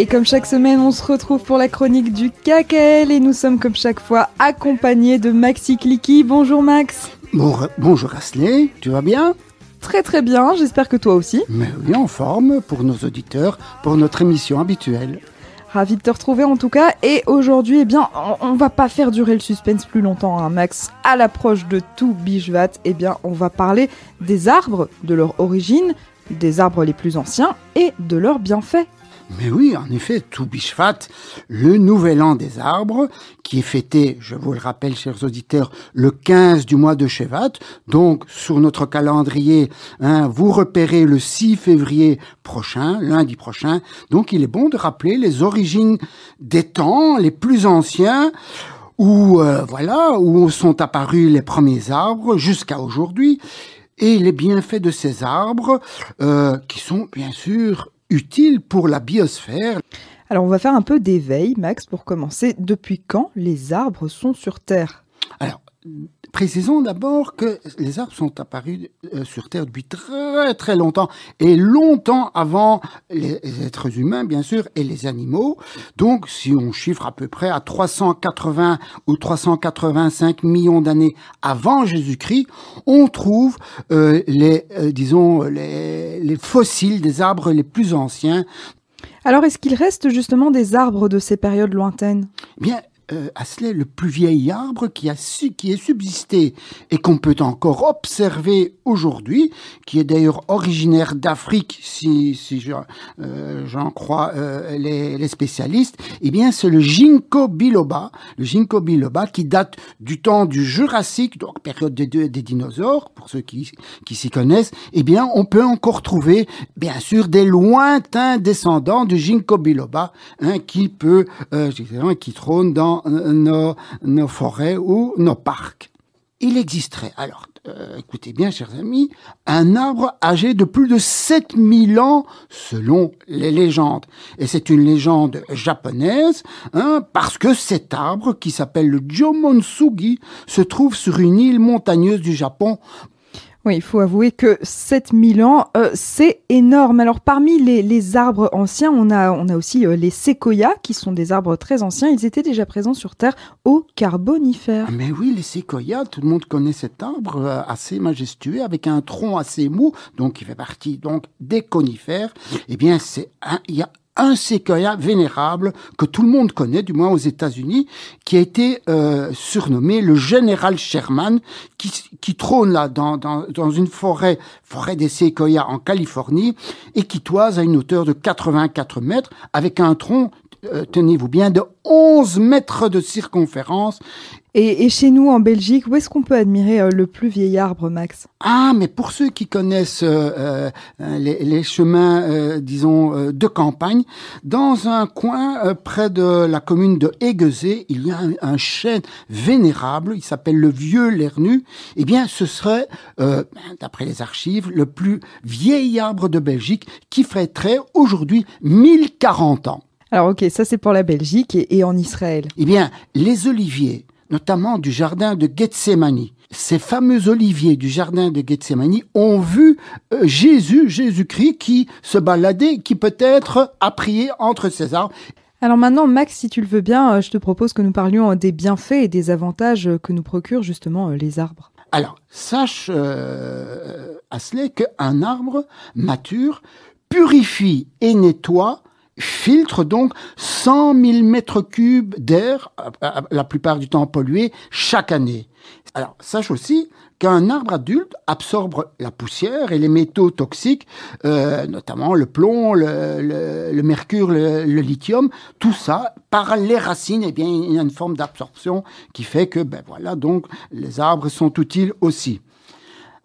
Et comme chaque semaine, on se retrouve pour la chronique du KKL et nous sommes comme chaque fois accompagnés de Maxi Clicky. Bonjour Max. bonjour Asley, tu vas bien? Très très bien, j'espère que toi aussi. Mais oui, en forme pour nos auditeurs, pour notre émission habituelle. Ravi de te retrouver en tout cas. Et aujourd'hui, eh bien, on, va pas faire durer le suspense plus longtemps, hein, Max. À l'approche de tout Bijvat, eh bien, on va parler des arbres, de leur origine, des arbres les plus anciens et de leurs bienfaits. Mais oui, en effet, tout Bishvat, le nouvel an des arbres, qui est fêté, je vous le rappelle, chers auditeurs, le 15 du mois de Shevat. Donc, sur notre calendrier, hein, vous repérez le 6 février prochain, lundi prochain. Donc, il est bon de rappeler les origines des temps les plus anciens où, euh, voilà, où sont apparus les premiers arbres jusqu'à aujourd'hui et les bienfaits de ces arbres, euh, qui sont bien sûr utile pour la biosphère. Alors on va faire un peu d'éveil, Max, pour commencer. Depuis quand les arbres sont sur Terre? Alors, Précisons d'abord que les arbres sont apparus euh, sur Terre depuis très très longtemps et longtemps avant les êtres humains bien sûr et les animaux. Donc si on chiffre à peu près à 380 ou 385 millions d'années avant Jésus-Christ, on trouve euh, les euh, disons les, les fossiles des arbres les plus anciens alors, est-ce qu'il reste justement des arbres de ces périodes lointaines? Eh Bien, euh, Asley, le plus vieil arbre qui, a su, qui est subsisté et qu'on peut encore observer aujourd'hui, qui est d'ailleurs originaire d'Afrique, si, si euh, j'en crois euh, les, les, spécialistes, eh bien c'est le ginkgo biloba, le ginkgo biloba qui date du temps du Jurassique, donc période des, des dinosaures, pour ceux qui, qui s'y connaissent, eh bien on peut encore trouver, bien sûr, des lointains descendants du ginkgo biloba, hein, qui peut, euh, qui trône dans nos, forêts ou nos parcs. Il existerait, alors euh, écoutez bien chers amis, un arbre âgé de plus de 7000 ans selon les légendes. Et c'est une légende japonaise, hein, parce que cet arbre, qui s'appelle le Jomonsugi, se trouve sur une île montagneuse du Japon il faut avouer que 7000 ans, euh, c'est énorme. Alors parmi les, arbres anciens, on a, on a aussi euh, les séquoias, qui sont des arbres très anciens. Ils étaient déjà présents sur Terre au Carbonifère. Ah, mais oui, les séquoias, tout le monde connaît cet arbre euh, assez majestueux, avec un tronc assez mou, donc il fait partie donc des conifères. Eh bien, c'est il y a un séquoia vénérable que tout le monde connaît, du moins aux États-Unis, qui a été euh, surnommé le général Sherman, qui, trône là dans, une forêt, forêt des séquoias en Californie, et qui toise à une hauteur de 84 mètres, avec un tronc euh, tenez-vous bien, de 11 mètres de circonférence et, chez nous, en Belgique, où est-ce qu'on peut admirer euh, le plus vieil arbre, Max? Ah, mais pour ceux qui connaissent euh, euh, les, chemins, disons, de campagne, dans un coin près de la commune de Aiguezé, il y a un, chêne vénérable, il s'appelle le Vieux Lernu. Eh bien, ce serait, d'après les archives, le plus vieil arbre de Belgique qui fêterait aujourd'hui 1040 ans. Alors ok, ça c'est pour la Belgique et, et en Israël. Eh bien, les oliviers notamment du jardin de Gethsemane. Ces fameux oliviers du jardin de Gethsemane ont vu euh, Jésus, Jésus-Christ, qui se baladait, qui peut-être a prié entre ces arbres. Alors maintenant, Max, si tu le veux bien, euh, je te propose que nous parlions euh, des bienfaits et des avantages que nous procurent justement les arbres. Alors, sache, euh, Asley, qu'un arbre mature purifie et nettoie filtre donc 100 000 mètres cubes d'air, la plupart du temps pollué, chaque année. Alors, sache aussi qu'un arbre adulte absorbe la poussière et les métaux toxiques, euh, notamment le plomb, le, mercure, le, lithium, tout ça, par les racines, eh bien, il y a une forme d'absorption qui fait que, ben voilà, donc, les arbres sont utiles aussi.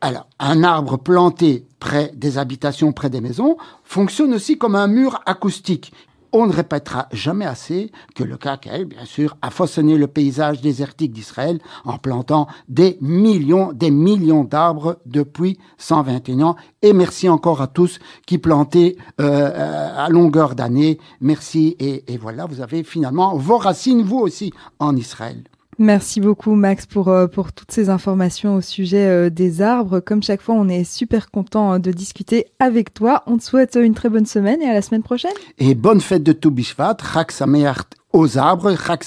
Alors, un arbre planté près des habitations, près des maisons, fonctionne aussi comme un mur acoustique. On ne répétera jamais assez que le KKL, bien sûr, a façonné le paysage désertique d'Israël en plantant des millions, des millions d'arbres depuis 121 ans. Et merci encore à tous qui plantaient euh, à longueur d'année. Merci. Et voilà, vous avez finalement vos racines, vous aussi, en Israël. Merci beaucoup Max pour, euh, pour toutes ces informations au sujet euh, des arbres. Comme chaque fois, on est super content euh, de discuter avec toi. On te souhaite une très bonne semaine et à la semaine prochaine. Et bonne fête de Toubishvat, Chag aux arbres, Chag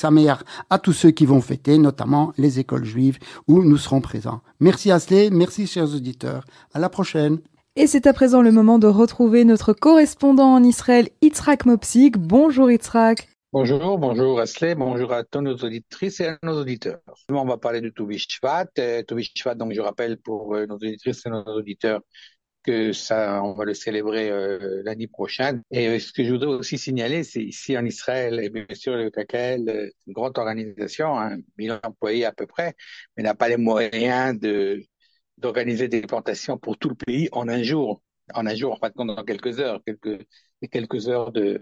à tous ceux qui vont fêter, notamment les écoles juives où nous serons présents. Merci Asley, merci chers auditeurs. À la prochaine. Et c'est à présent le moment de retrouver notre correspondant en Israël, Yitzhak Mopsik. Bonjour Yitzhak. Bonjour, bonjour Asley, bonjour à tous nos auditrices et à nos auditeurs. On va parler de Toubishvat. Euh, Toubishvat, donc je rappelle pour euh, nos auditrices et nos auditeurs que ça, on va le célébrer euh, l'année prochaine. Et ce que je voudrais aussi signaler, c'est ici en Israël, et bien sûr le KKL, une grande organisation, hein, 1000 employés à peu près, mais n'a pas les moyens de d'organiser des plantations pour tout le pays en un jour. En un jour, en fait, dans quelques heures, quelques quelques heures de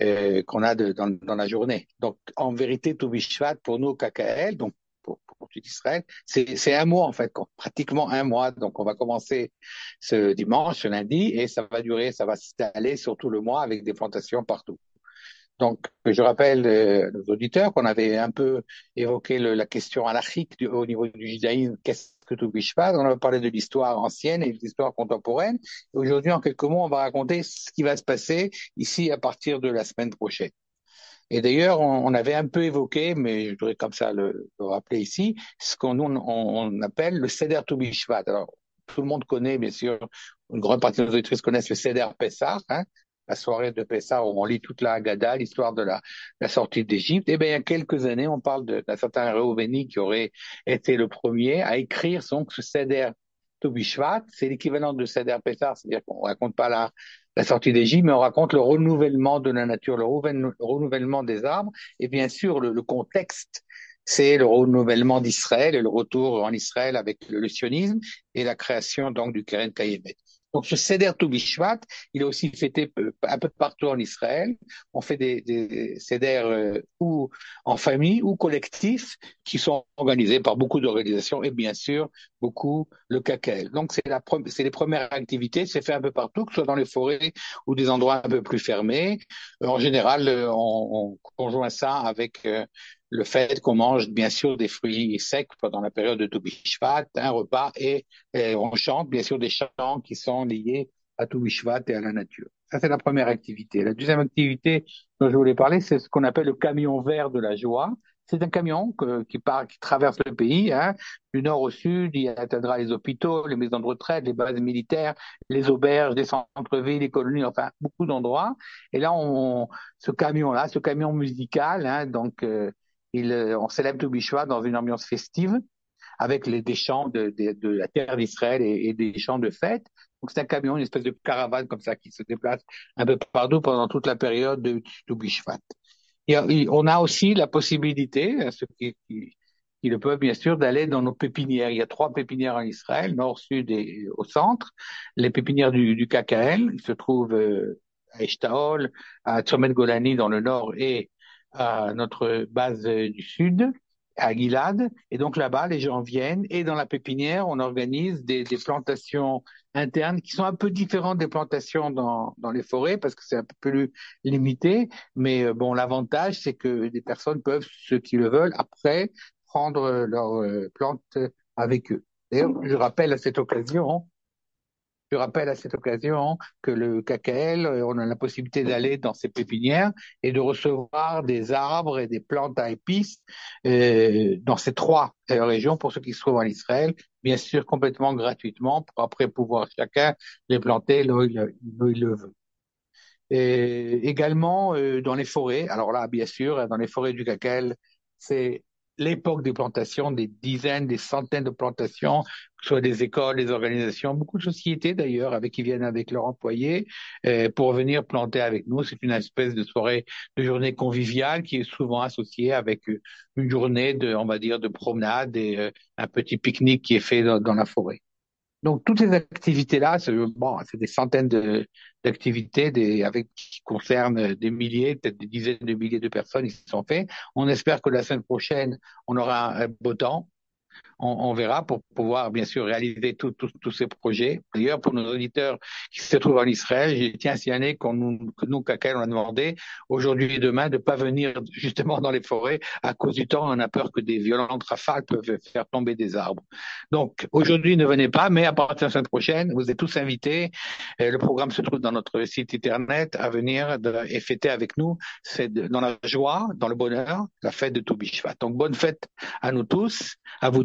euh, qu'on a de, dans, dans, la journée. Donc, en vérité, Toubishvat, pour nous, KKL, donc pour, pour tout Israël, c'est un mois en fait, pratiquement un mois. Donc, on va commencer ce dimanche, ce lundi, et ça va durer, ça va s'installer sur tout le mois avec des plantations partout. Donc, je rappelle euh, aux auditeurs qu'on avait un peu évoqué le, la question anarchique du, au niveau du judaïsme. On a parlé de l'histoire ancienne et de l'histoire contemporaine. Aujourd'hui, en quelques mots, on va raconter ce qui va se passer ici à partir de la semaine prochaine. Et d'ailleurs, on, avait un peu évoqué, mais je voudrais comme ça le, le rappeler ici, ce qu'on on, on, appelle le Seder Toubishvat. Alors, tout le monde connaît, bien sûr, une grande partie de nos auditrices connaissent le Seder Pessah, hein, la soirée de Pessah où on lit toute la Haggadah, l'histoire de la, sortie d'Égypte. Et eh bien, il y a quelques années, on parle d'un certain Réouveni qui aurait été le premier à écrire son Seder Tobishvat. C'est l'équivalent de Seder Pessah, c'est-à-dire qu'on raconte pas la, sortie d'Égypte, mais on raconte le renouvellement de la nature, le, renouvellement des arbres, et bien sûr le, le contexte c'est le renouvellement d'Israël et le retour en Israël avec le, sionisme et la création donc du Keren Kayemet. Donc ce Seder Toubishvat, il est aussi fêté un peu partout en Israël. On fait des, des euh, ou en famille ou collectifs qui sont organisés par beaucoup d'organisations et bien sûr beaucoup le KKL. Donc c'est la c'est les premières activités, c'est fait un peu partout, que ce soit dans les forêts ou des endroits un peu plus fermés. En général, euh, on, on conjoint ça avec euh, le fait qu'on mange bien sûr des fruits secs pendant la période de Toubishvat, un repas, et, on chante bien sûr des chants qui sont liés à Toubishvat et à la nature. Ça, c'est la première activité. La deuxième activité dont je voulais parler, c'est ce qu'on appelle le camion vert de la joie. C'est un camion que, qui part, qui traverse le pays, hein, du nord au sud. Il atteindra les hôpitaux, les maisons de retraite, les bases militaires, les auberges, les centres-villes, les colonies, enfin beaucoup d'endroits. Et là, on, ce camion-là, ce camion musical, hein, donc euh, il, euh, on célèbre Toubishvat dans une ambiance festive avec les, des chants de, de, de la terre d'Israël et, et, des chants de fête. Donc c'est un camion, une espèce de caravane comme ça qui se déplace un peu partout pendant toute la période de Toubishvat. Et, on a aussi la possibilité, ceux qui, qui, qui le peuvent bien sûr, d'aller dans nos pépinières. Il y a trois pépinières en Israël, nord, sud et au centre. Les pépinières du, du KKL, ils se trouvent euh, à Eshtaol, à Tzomet Golani dans le nord et à notre base du sud, à Gilad. Et donc là-bas, les gens viennent et dans la pépinière, on organise des, des, plantations internes qui sont un peu différentes des plantations dans, dans les forêts parce que c'est un peu plus limité. Mais euh, bon, l'avantage, c'est que des personnes peuvent, ceux qui le veulent, après prendre leurs euh, plantes avec eux. D'ailleurs, je rappelle à cette occasion je rappelle à cette occasion que le KKL, euh, on a la possibilité d'aller dans ces pépinières et de recevoir des arbres et des plantes à épices euh, dans ces trois euh, régions pour ceux qui se trouvent en Israël, bien sûr complètement gratuitement pour après pouvoir chacun les planter là où il, le veut. Également dans les forêts, alors là bien sûr dans les forêts du KKL, c'est l'époque des plantations, des dizaines, des centaines de plantations, que ce soit des écoles, des organisations, beaucoup de sociétés d'ailleurs, avec qui viennent avec leurs employés euh, pour venir planter avec nous. C'est une espèce de soirée, de journée conviviale qui est souvent associée avec euh, une journée de, on va dire, de promenade et euh, un petit pique-nique qui est fait dans, dans la forêt. Donc toutes ces activités-là, c'est des centaines d'activités avec qui concernent des milliers, peut-être des dizaines de milliers de personnes qui sont faites. On espère que la semaine prochaine, on aura un beau temps. On, verra pour pouvoir bien sûr réaliser tous ces projets. D'ailleurs, pour nos auditeurs qui se trouvent en Israël, je tiens à signaler qu'on nous, que nous, on a demandé aujourd'hui et demain de pas venir justement dans les forêts à cause du temps. On a peur que des violentes rafales peuvent faire tomber des arbres. Donc aujourd'hui, ne venez pas, mais à partir de la semaine prochaine, vous êtes tous invités. Le programme se trouve dans notre site internet à venir et fêter avec nous. C'est dans la joie, dans le bonheur, la fête de Toubishvat. Donc bonne fête à nous tous, à vous